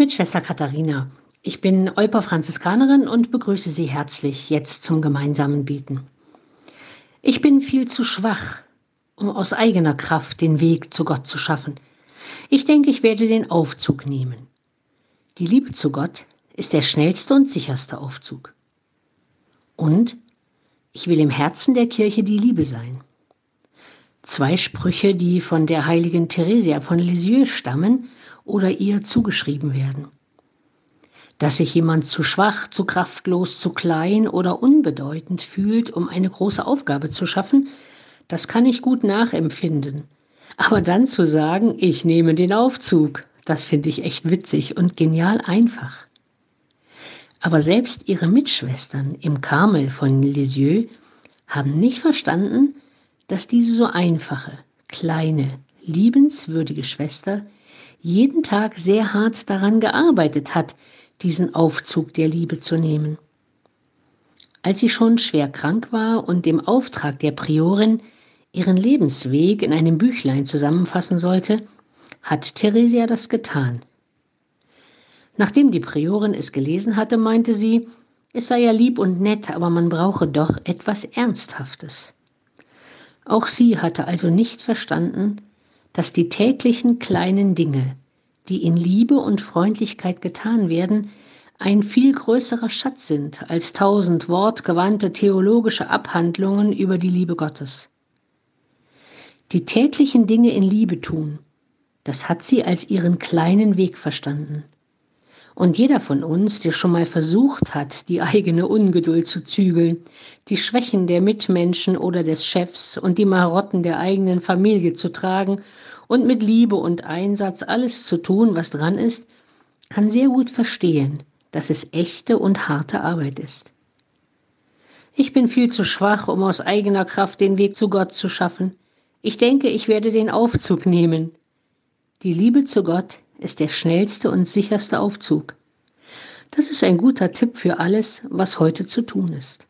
Mit Schwester Katharina. Ich bin Euper Franziskanerin und begrüße Sie herzlich jetzt zum gemeinsamen Beten. Ich bin viel zu schwach, um aus eigener Kraft den Weg zu Gott zu schaffen. Ich denke, ich werde den Aufzug nehmen. Die Liebe zu Gott ist der schnellste und sicherste Aufzug. Und ich will im Herzen der Kirche die Liebe sein. Zwei Sprüche, die von der heiligen Theresia von Lisieux stammen oder ihr zugeschrieben werden. Dass sich jemand zu schwach, zu kraftlos, zu klein oder unbedeutend fühlt, um eine große Aufgabe zu schaffen, das kann ich gut nachempfinden. Aber dann zu sagen, ich nehme den Aufzug, das finde ich echt witzig und genial einfach. Aber selbst ihre Mitschwestern im Karmel von Lisieux haben nicht verstanden, dass diese so einfache, kleine, liebenswürdige Schwester jeden Tag sehr hart daran gearbeitet hat, diesen Aufzug der Liebe zu nehmen. Als sie schon schwer krank war und dem Auftrag der Priorin ihren Lebensweg in einem Büchlein zusammenfassen sollte, hat Theresia das getan. Nachdem die Priorin es gelesen hatte, meinte sie, es sei ja lieb und nett, aber man brauche doch etwas Ernsthaftes. Auch sie hatte also nicht verstanden, dass die täglichen kleinen Dinge, die in Liebe und Freundlichkeit getan werden, ein viel größerer Schatz sind als tausend wortgewandte theologische Abhandlungen über die Liebe Gottes. Die täglichen Dinge in Liebe tun, das hat sie als ihren kleinen Weg verstanden. Und jeder von uns, der schon mal versucht hat, die eigene Ungeduld zu zügeln, die Schwächen der Mitmenschen oder des Chefs und die Marotten der eigenen Familie zu tragen und mit Liebe und Einsatz alles zu tun, was dran ist, kann sehr gut verstehen, dass es echte und harte Arbeit ist. Ich bin viel zu schwach, um aus eigener Kraft den Weg zu Gott zu schaffen. Ich denke, ich werde den Aufzug nehmen. Die Liebe zu Gott ist der schnellste und sicherste Aufzug. Das ist ein guter Tipp für alles, was heute zu tun ist.